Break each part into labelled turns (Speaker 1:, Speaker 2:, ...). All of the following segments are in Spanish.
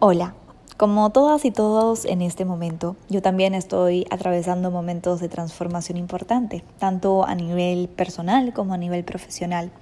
Speaker 1: Hola, como todas y todos en este momento, yo también estoy atravesando momentos de transformación importante, tanto a nivel personal como a nivel profesional.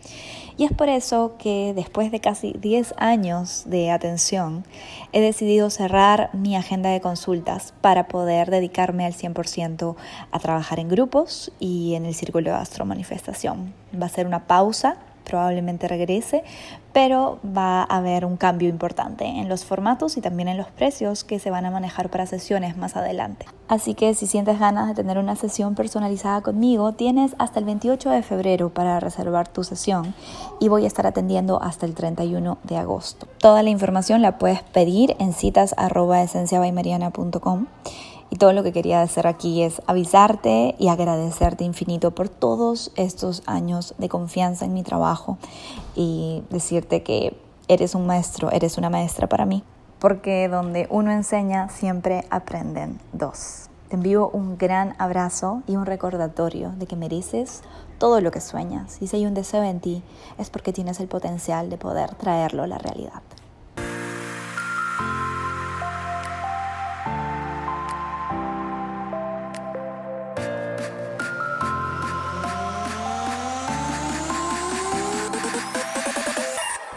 Speaker 1: Y es por eso que después de casi 10 años de atención, he decidido cerrar mi agenda de consultas para poder dedicarme al 100% a trabajar en grupos y en el círculo de astromanifestación. Va a ser una pausa probablemente regrese, pero va a haber un cambio importante en los formatos y también en los precios que se van a manejar para sesiones más adelante. Así que si sientes ganas de tener una sesión personalizada conmigo, tienes hasta el 28 de febrero para reservar tu sesión y voy a estar atendiendo hasta el 31 de agosto. Toda la información la puedes pedir en citas y todo lo que quería hacer aquí es avisarte y agradecerte infinito por todos estos años de confianza en mi trabajo y decirte que eres un maestro, eres una maestra para mí. Porque donde uno enseña, siempre aprenden dos. Te envío un gran abrazo y un recordatorio de que mereces todo lo que sueñas. Y si hay un deseo en ti, es porque tienes el potencial de poder traerlo a la realidad.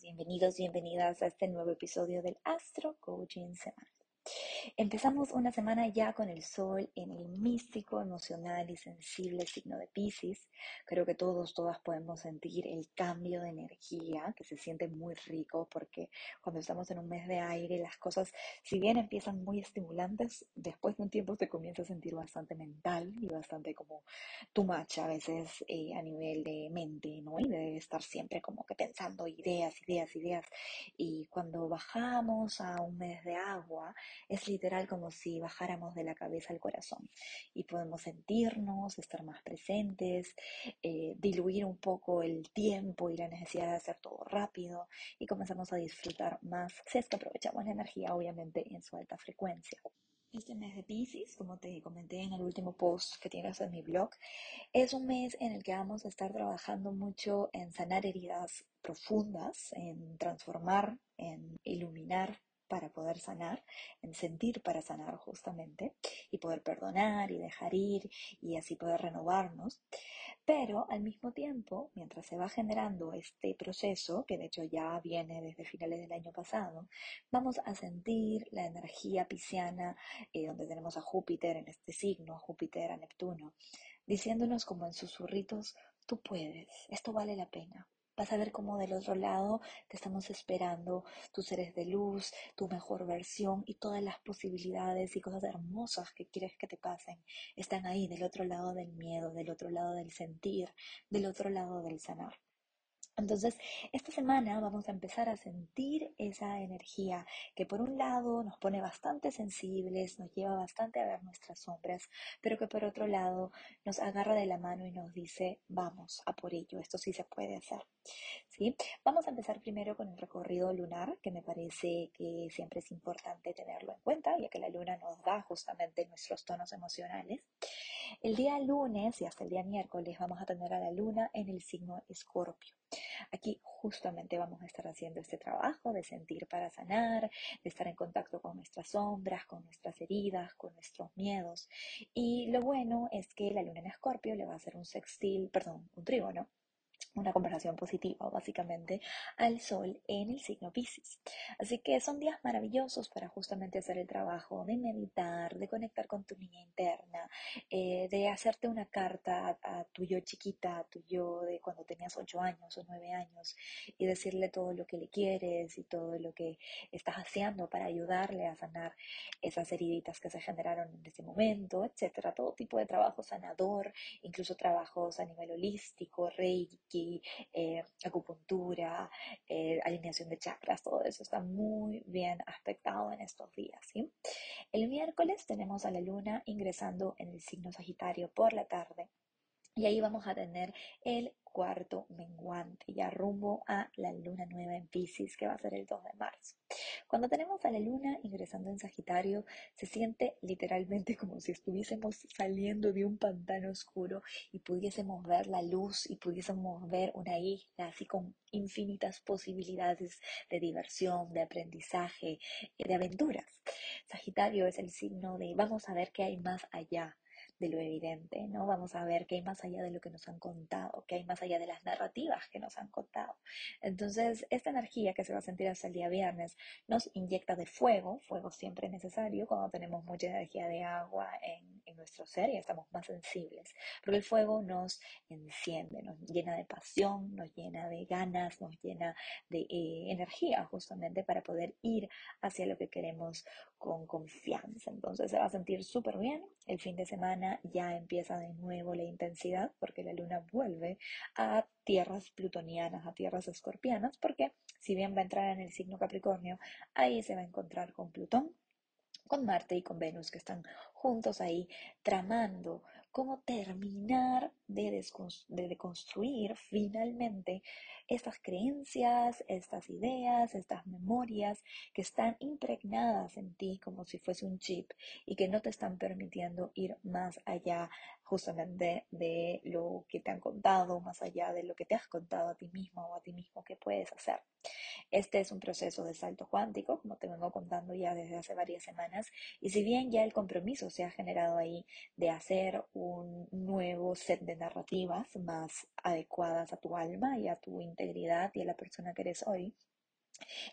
Speaker 1: bienvenidos, bienvenidas a este nuevo episodio del Astro Coaching Semanal. Empezamos una semana ya con el sol en el místico, emocional y sensible signo de Pisces. Creo que todos, todas podemos sentir el cambio de energía que se siente muy rico porque cuando estamos en un mes de aire las cosas, si bien empiezan muy estimulantes, después de un tiempo se comienza a sentir bastante mental y bastante como tu much a veces eh, a nivel de mente, ¿no? Y de estar siempre como que pensando ideas, ideas, ideas. Y cuando bajamos a un mes de agua, es literal como si bajáramos de la cabeza al corazón y podemos sentirnos, estar más presentes, eh, diluir un poco el tiempo y la necesidad de hacer todo rápido y comenzamos a disfrutar más si es que aprovechamos la energía obviamente en su alta frecuencia. Este mes de Pisces, como te comenté en el último post que tienes en mi blog, es un mes en el que vamos a estar trabajando mucho en sanar heridas profundas, en transformar, en iluminar para poder sanar, en sentir para sanar justamente, y poder perdonar y dejar ir y así poder renovarnos. Pero al mismo tiempo, mientras se va generando este proceso, que de hecho ya viene desde finales del año pasado, vamos a sentir la energía pisciana, eh, donde tenemos a Júpiter en este signo, a Júpiter, a Neptuno, diciéndonos como en susurritos, tú puedes, esto vale la pena, Vas a ver cómo del otro lado te estamos esperando tus seres de luz, tu mejor versión y todas las posibilidades y cosas hermosas que quieres que te pasen están ahí del otro lado del miedo, del otro lado del sentir, del otro lado del sanar. Entonces, esta semana vamos a empezar a sentir esa energía que por un lado nos pone bastante sensibles, nos lleva bastante a ver nuestras sombras, pero que por otro lado nos agarra de la mano y nos dice, vamos a por ello, esto sí se puede hacer. ¿Sí? Vamos a empezar primero con el recorrido lunar, que me parece que siempre es importante tenerlo en cuenta, ya que la luna nos da justamente nuestros tonos emocionales. El día lunes y hasta el día miércoles vamos a tener a la luna en el signo Escorpio. Aquí justamente vamos a estar haciendo este trabajo de sentir para sanar, de estar en contacto con nuestras sombras, con nuestras heridas, con nuestros miedos. Y lo bueno es que la luna en Escorpio le va a hacer un sextil, perdón, un trígono una conversación positiva básicamente al sol en el signo Pisces. Así que son días maravillosos para justamente hacer el trabajo de meditar, de conectar con tu niña interna, eh, de hacerte una carta a, tu yo chiquita, a tu yo de cuando tenías 8 años o 9 años y decirle todo lo que le quieres y todo lo que estás haciendo para ayudarle a sanar esas heriditas que se generaron en ese momento, etcétera. Todo tipo de trabajo sanador, incluso trabajos a nivel holístico, reiki, eh, acupuntura, eh, alineación de chakras, todo eso está muy bien aspectado en estos días. El miércoles tenemos a la luna ingresando en el signo Sagitario por la tarde. Y ahí vamos a tener el cuarto menguante, ya rumbo a la luna nueva en Pisces, que va a ser el 2 de marzo. Cuando tenemos a la luna ingresando en Sagitario, se siente literalmente como si estuviésemos saliendo de un pantano oscuro y pudiésemos ver la luz y pudiésemos ver una isla así con infinitas posibilidades de diversión, de aprendizaje, de aventuras. Sagitario es el signo de vamos a ver qué hay más allá de lo evidente, ¿no? Vamos a ver qué hay más allá de lo que nos han contado, qué hay más allá de las narrativas que nos han contado. Entonces, esta energía que se va a sentir hasta el día viernes nos inyecta de fuego, fuego siempre necesario cuando tenemos mucha energía de agua en, en nuestro ser y estamos más sensibles, porque el fuego nos enciende, nos llena de pasión, nos llena de ganas, nos llena de eh, energía justamente para poder ir hacia lo que queremos con confianza. Entonces se va a sentir súper bien. El fin de semana ya empieza de nuevo la intensidad porque la luna vuelve a tierras plutonianas, a tierras escorpianas, porque si bien va a entrar en el signo Capricornio, ahí se va a encontrar con Plutón con Marte y con Venus que están juntos ahí tramando cómo terminar de, deconstruir finalmente estas creencias, estas ideas, estas memorias que están impregnadas en ti como si fuese un chip y que no te están permitiendo ir más allá justamente de lo que te han contado, más allá de lo que te has contado a ti mismo o a ti mismo que puedes hacer. Este es un proceso de salto cuántico, como te vengo contando ya desde hace varias semanas, y si bien ya el compromiso se ha generado ahí de hacer un nuevo set de narrativas más adecuadas a tu alma y a tu integridad y a la persona que eres hoy,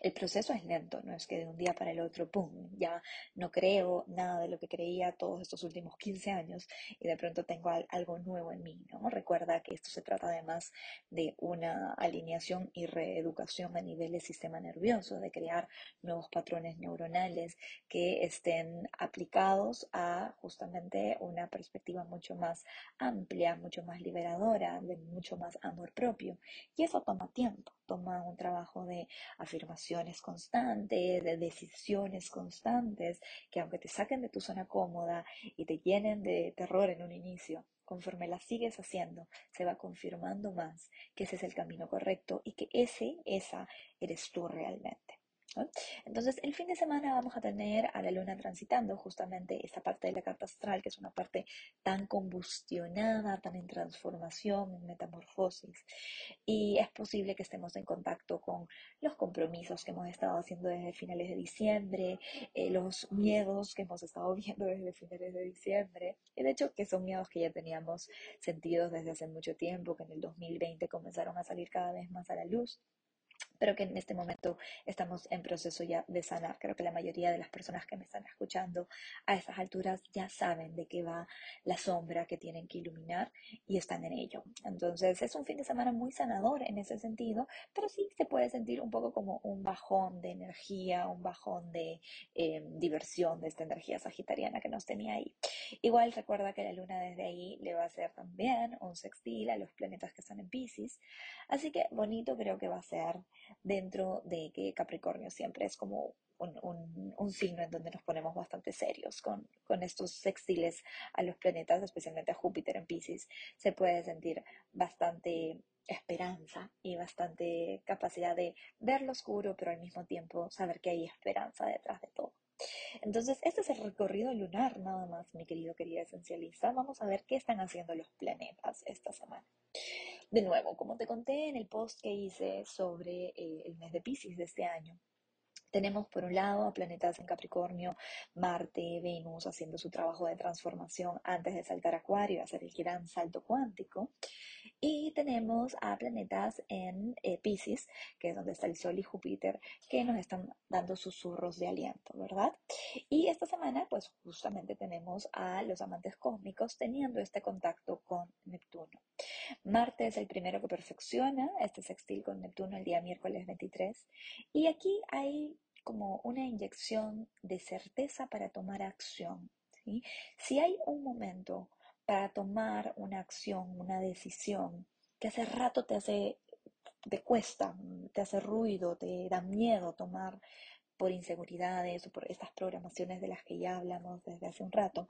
Speaker 1: el proceso es lento, no es que de un día para el otro, ¡pum!, ya no creo nada de lo que creía todos estos últimos 15 años y de pronto tengo algo nuevo en mí, ¿no? Recuerda que esto se trata además de una alineación y reeducación a nivel del sistema nervioso, de crear nuevos patrones neuronales que estén aplicados a justamente una perspectiva mucho más amplia, mucho más liberadora, de mucho más amor propio. Y eso toma tiempo, toma un trabajo de afirmaciones constantes, de decisiones constantes, que aunque te saquen de tu zona cómoda y te llenen de terror en un inicio, conforme las sigues haciendo, se va confirmando más que ese es el camino correcto y que ese, esa eres tú realmente. Entonces, el fin de semana vamos a tener a la luna transitando justamente esta parte de la carta astral, que es una parte tan combustionada, tan en transformación, en metamorfosis. Y es posible que estemos en contacto con los compromisos que hemos estado haciendo desde finales de diciembre, eh, los miedos que hemos estado viendo desde finales de diciembre, y de hecho que son miedos que ya teníamos sentidos desde hace mucho tiempo, que en el 2020 comenzaron a salir cada vez más a la luz pero que en este momento estamos en proceso ya de sanar. Creo que la mayoría de las personas que me están escuchando a estas alturas ya saben de qué va la sombra que tienen que iluminar y están en ello. Entonces es un fin de semana muy sanador en ese sentido, pero sí se puede sentir un poco como un bajón de energía, un bajón de eh, diversión de esta energía sagitariana que nos tenía ahí. Igual recuerda que la luna desde ahí le va a hacer también un sextil a los planetas que están en Pisces, así que bonito creo que va a ser dentro de que Capricornio siempre es como un, signo en donde nos ponemos bastante serios con, con, estos sextiles a los planetas, especialmente a Júpiter en Pisces, se puede sentir bastante esperanza y bastante capacidad de ver lo oscuro, pero al mismo tiempo saber que hay esperanza detrás de todo. Entonces, este es el recorrido lunar nada más, mi querido, querida esencialista. Vamos a ver qué están haciendo los planetas esta semana. De nuevo, como te conté en el post que hice sobre eh, el mes de Pisces de este año, tenemos por un lado a planetas en Capricornio, Marte, Venus haciendo su trabajo de transformación antes de saltar a Acuario hacer el gran salto cuántico. Y tenemos a planetas en eh, Pisces, que es donde está el Sol y Júpiter, que nos están dando susurros de aliento, ¿verdad? Y esta semana, pues justamente tenemos a los amantes cósmicos teniendo este contacto con Neptuno. Marte es el primero que perfecciona este sextil con Neptuno el día miércoles 23. Y aquí hay como una inyección de certeza para tomar acción. Si hay un momento para tomar una acción, una decisión que hace rato te hace, te cuesta, te hace ruido, te da miedo tomar por inseguridades o por estas programaciones de las que ya hablamos desde hace un rato,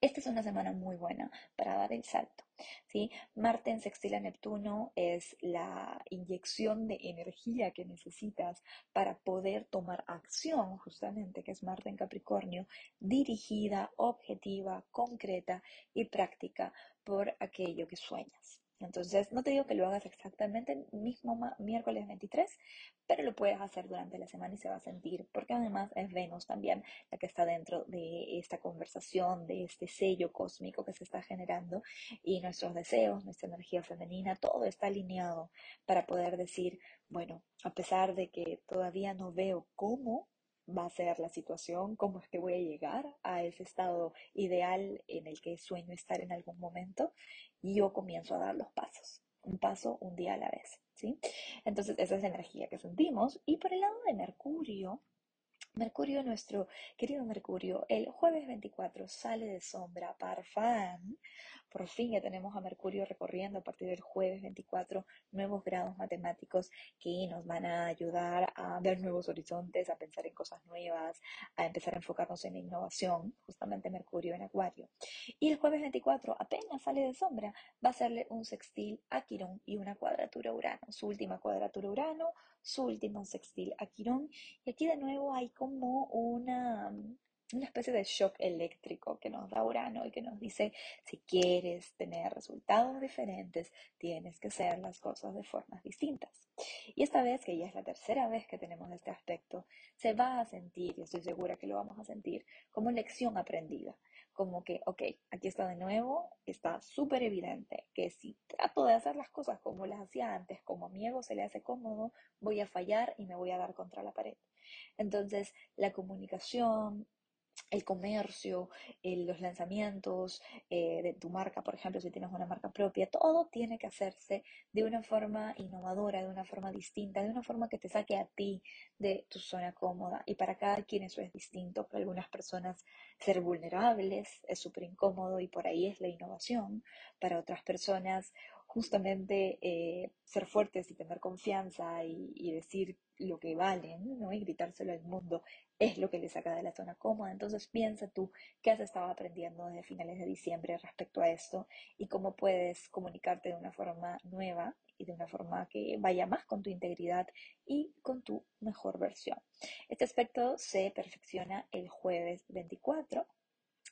Speaker 1: esta es una semana muy buena para dar el salto. ¿sí? Marte en sextil a Neptuno es la inyección de energía que necesitas para poder tomar acción, justamente, que es Marte en Capricornio, dirigida, objetiva, concreta y práctica por aquello que sueñas. Entonces, no te digo que lo hagas exactamente el mismo miércoles 23, pero lo puedes hacer durante la semana y se va a sentir, porque además es Venus también la que está dentro de esta conversación, de este sello cósmico que se está generando y nuestros deseos, nuestra energía femenina, todo está alineado para poder decir, bueno, a pesar de que todavía no veo cómo va a ser la situación, cómo es que voy a llegar a ese estado ideal en el que sueño estar en algún momento, y yo comienzo a dar los pasos, un paso un día a la vez, ¿sí? Entonces esa es la energía que sentimos. Y por el lado de Mercurio, Mercurio, nuestro querido Mercurio, el jueves 24 sale de sombra, parfán. Por fin ya tenemos a Mercurio recorriendo a partir del jueves 24 nuevos grados matemáticos que nos van a ayudar a ver nuevos horizontes, a pensar en cosas nuevas, a empezar a enfocarnos en la innovación, justamente Mercurio en Acuario. Y el jueves 24 apenas sale de sombra, va a serle un sextil a Quirón y una cuadratura Urano, su última cuadratura Urano, su último sextil a Quirón. Y aquí de nuevo hay como una, una especie de shock eléctrico que nos da Urano y que nos dice, si quieres tener resultados diferentes, tienes que hacer las cosas de formas distintas. Y esta vez, que ya es la tercera vez que tenemos este aspecto, se va a sentir, y estoy segura que lo vamos a sentir, como lección aprendida. Como que, ok, aquí está de nuevo, está súper evidente que si trato de hacer las cosas como las hacía antes, como a mi ego se le hace cómodo, voy a fallar y me voy a dar contra la pared. Entonces, la comunicación, el comercio, los lanzamientos eh, de tu marca, por ejemplo, si tienes una marca propia, todo tiene que hacerse de una forma innovadora, de una forma distinta, de una forma que te saque a ti de tu zona cómoda. Y para cada quien eso es distinto. Para algunas personas ser vulnerables es súper incómodo y por ahí es la innovación. Para otras personas justamente eh, ser fuertes y tener confianza y, y decir lo que valen, ¿no? Y gritárselo al mundo es lo que le saca de la zona cómoda. Entonces piensa tú qué has estado aprendiendo desde finales de diciembre respecto a esto y cómo puedes comunicarte de una forma nueva y de una forma que vaya más con tu integridad y con tu mejor versión. Este aspecto se perfecciona el jueves 24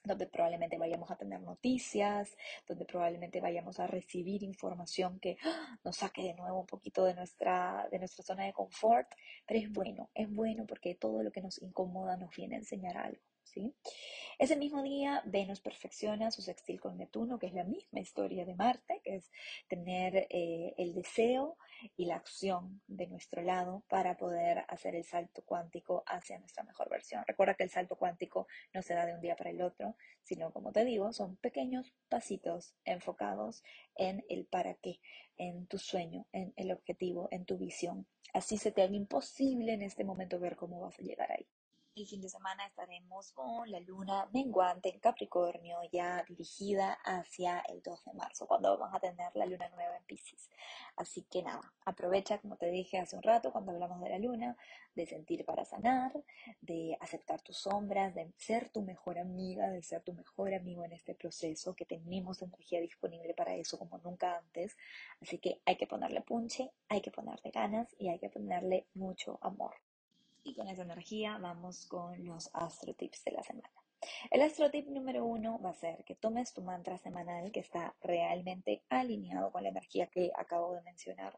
Speaker 1: donde probablemente vayamos a tener noticias, donde probablemente vayamos a recibir información que ¡ah! nos saque de nuevo un poquito de nuestra, de nuestra zona de confort, pero es bueno, es bueno porque todo lo que nos incomoda nos viene a enseñar algo. Ese mismo día, Venus perfecciona su sextil con Neptuno, que es la misma historia de Marte, que es tener eh, el deseo y la acción de nuestro lado para poder hacer el salto cuántico hacia nuestra mejor versión. Recuerda que el salto cuántico no se da de un día para el otro, sino, como te digo, son pequeños pasitos enfocados en el para qué, en tu sueño, en el objetivo, en tu visión. Así se te haga imposible en este momento ver cómo vas a llegar ahí. El fin de semana estaremos con la luna menguante en Capricornio, ya dirigida hacia el 2 de marzo, cuando vamos a tener la luna nueva en Pisces. Así que nada, aprovecha, como te dije hace un rato, cuando hablamos de la luna, de sentir para sanar, de aceptar tus sombras, de ser tu mejor amiga, de ser tu mejor amigo en este proceso, que tenemos energía disponible para eso como nunca antes. Así que hay que ponerle punche, hay que ponerle ganas y hay que ponerle mucho amor. Y con esa energía vamos con los astro tips de la semana. El astro tip número uno va a ser que tomes tu mantra semanal que está realmente alineado con la energía que acabo de mencionar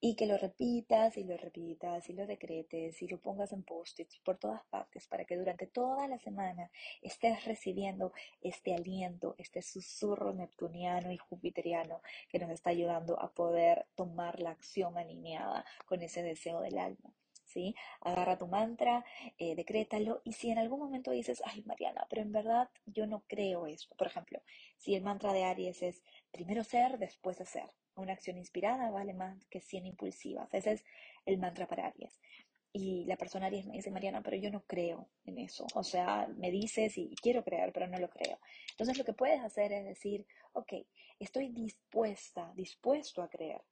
Speaker 1: y que lo repitas y lo repitas y lo decretes y lo pongas en post-its por todas partes para que durante toda la semana estés recibiendo este aliento, este susurro neptuniano y jupiteriano que nos está ayudando a poder tomar la acción alineada con ese deseo del alma. ¿Sí? Agarra tu mantra, eh, decrétalo y si en algún momento dices, ay Mariana, pero en verdad yo no creo esto. Por ejemplo, si el mantra de Aries es primero ser, después hacer. Una acción inspirada vale más que 100 impulsivas. Ese es el mantra para Aries. y la persona Aries me dice, Mariana, pero yo no creo en eso. O sea, me dices y quiero creer, pero no lo creo. Entonces lo que puedes hacer es decir, ok, estoy dispuesta, dispuesto a creer.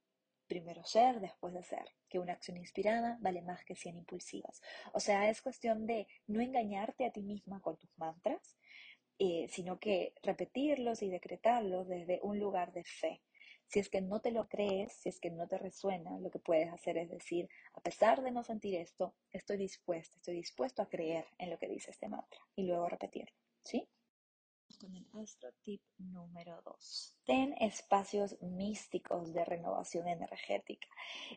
Speaker 1: Primero ser, después de ser. Que una acción inspirada vale más que 100 impulsivas. O sea, es cuestión de no engañarte a ti misma con tus mantras, eh, sino que repetirlos y decretarlos desde un lugar de fe. Si es que no te lo crees, si es que no te resuena, lo que puedes hacer es decir, a pesar de no sentir esto, estoy dispuesto, estoy dispuesto a creer en lo que dice este mantra y luego repetirlo, ¿sí? con el astro tip número 2. Ten espacios místicos de renovación energética.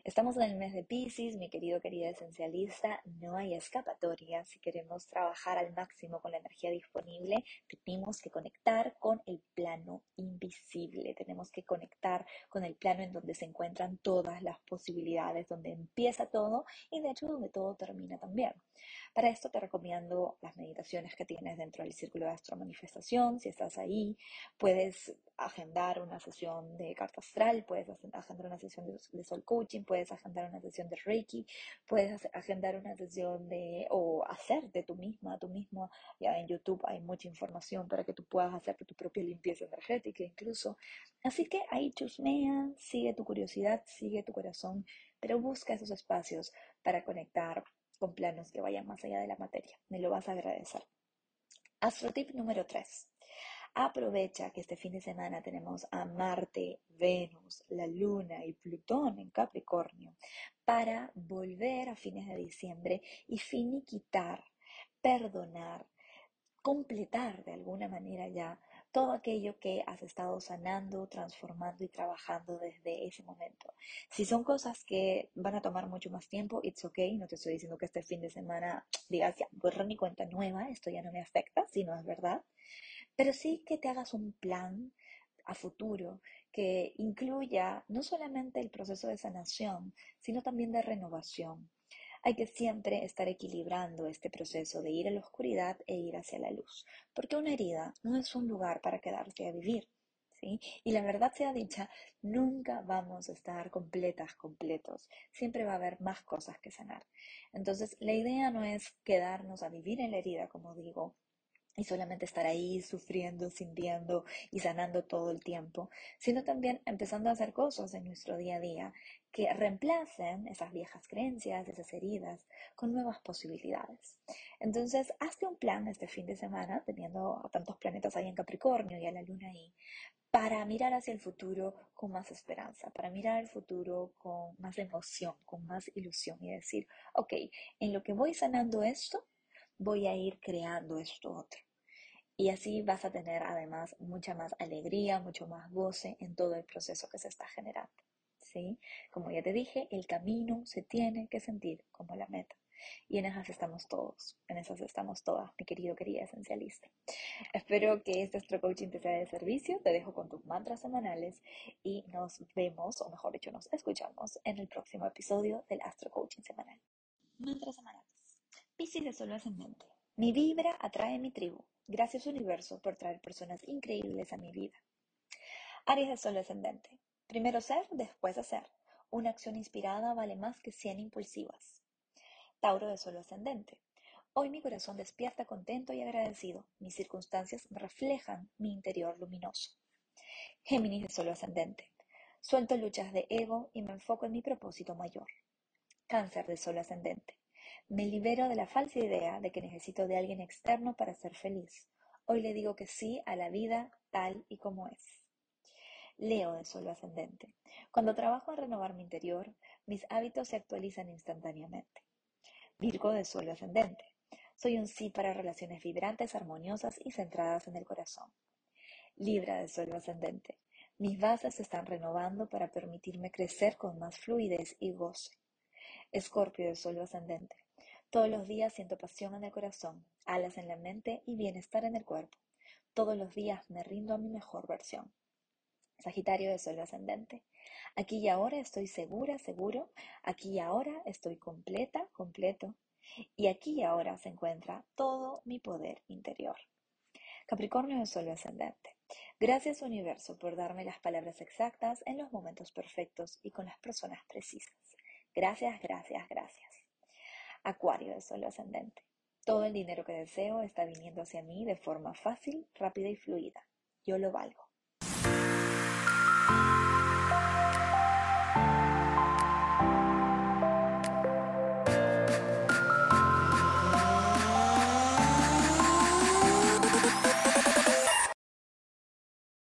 Speaker 1: Estamos en el mes de Pisces, mi querido, querida esencialista. No hay escapatoria. Si queremos trabajar al máximo con la energía disponible, tenemos que conectar con el plano invisible. Tenemos que conectar con el plano en donde se encuentran todas las posibilidades, donde empieza todo y de hecho donde todo termina también. Para esto te recomiendo las meditaciones que tienes dentro del círculo de astro manifestación si estás ahí, puedes agendar una sesión de carta astral, puedes agendar una sesión de, Soul Coaching, puedes agendar una sesión de Reiki, puedes agendar una sesión de, o hacerte tú misma, tú mismo, ya en YouTube hay mucha información para que tú puedas hacerte tu propia limpieza energética incluso. Así que ahí chusmea, sigue tu curiosidad, sigue tu corazón, pero busca esos espacios para conectar con planos que vayan más allá de la materia. Me lo vas a agradecer. Astrotip número 3. Aprovecha que este fin de semana tenemos a Marte, Venus, la Luna y Plutón en Capricornio para volver a fines de diciembre y finiquitar, perdonar, completar de alguna manera ya todo aquello que has estado sanando, transformando y trabajando desde ese momento. Si son cosas que van a tomar mucho más tiempo, it's okay. No te estoy diciendo que este fin de semana digas, ya, borra mi cuenta nueva, esto ya no me afecta, si no es verdad. Pero sí que te hagas un plan a futuro que incluya no solamente el proceso de sanación, sino también de renovación. Hay que siempre estar equilibrando este proceso de ir a la oscuridad e ir hacia la luz, porque una herida no es un lugar para quedarse a vivir. ¿Sí? Y la verdad sea dicha, nunca vamos a estar completas, completos. Siempre va a haber más cosas que sanar. Entonces, la idea no es quedarnos a vivir en la herida, como digo, y solamente estar ahí sufriendo, sintiendo y sanando todo el tiempo, sino también empezando a hacer cosas en nuestro día a día que reemplacen esas viejas creencias, esas heridas, con nuevas posibilidades. Entonces, hazte un plan este fin de semana, teniendo a tantos planetas ahí en Capricornio y a la luna ahí, para mirar hacia el futuro con más esperanza, para mirar el futuro con más emoción, con más ilusión y decir, ok, en lo que voy sanando esto, voy a ir creando esto otro. Y así vas a tener además mucha más alegría, mucho más goce en todo el proceso que se está generando. ¿sí? Como ya te dije, el camino se tiene que sentir como la meta. Y en esas estamos todos, en esas estamos todas, mi querido, querida esencialista. Espero que este Astro Coaching te sea de servicio. Te dejo con tus mantras semanales y nos vemos, o mejor dicho, nos escuchamos en el próximo episodio del Astro Coaching semanal. Mantras semanales. Piscis de Solo Ascendente. Mi vibra atrae mi tribu. Gracias universo por traer personas increíbles a mi vida. Aries de Solo Ascendente. Primero ser, después hacer. Una acción inspirada vale más que 100 impulsivas. Tauro de Solo Ascendente. Hoy mi corazón despierta contento y agradecido. Mis circunstancias reflejan mi interior luminoso. Géminis de Solo Ascendente. Suelto luchas de ego y me enfoco en mi propósito mayor. Cáncer de Solo Ascendente. Me libero de la falsa idea de que necesito de alguien externo para ser feliz. Hoy le digo que sí a la vida tal y como es. Leo de Solo Ascendente. Cuando trabajo en renovar mi interior, mis hábitos se actualizan instantáneamente. Virgo de Solo Ascendente. Soy un sí para relaciones vibrantes, armoniosas y centradas en el corazón. Libra de Solo Ascendente. Mis bases se están renovando para permitirme crecer con más fluidez y goce. Escorpio de Sol ascendente. Todos los días siento pasión en el corazón, alas en la mente y bienestar en el cuerpo. Todos los días me rindo a mi mejor versión. Sagitario de Sol ascendente. Aquí y ahora estoy segura, seguro. Aquí y ahora estoy completa, completo. Y aquí y ahora se encuentra todo mi poder interior. Capricornio de Sol ascendente. Gracias universo por darme las palabras exactas en los momentos perfectos y con las personas precisas. Gracias, gracias, gracias. Acuario de Sol ascendente. Todo el dinero que deseo está viniendo hacia mí de forma fácil, rápida y fluida. Yo lo valgo.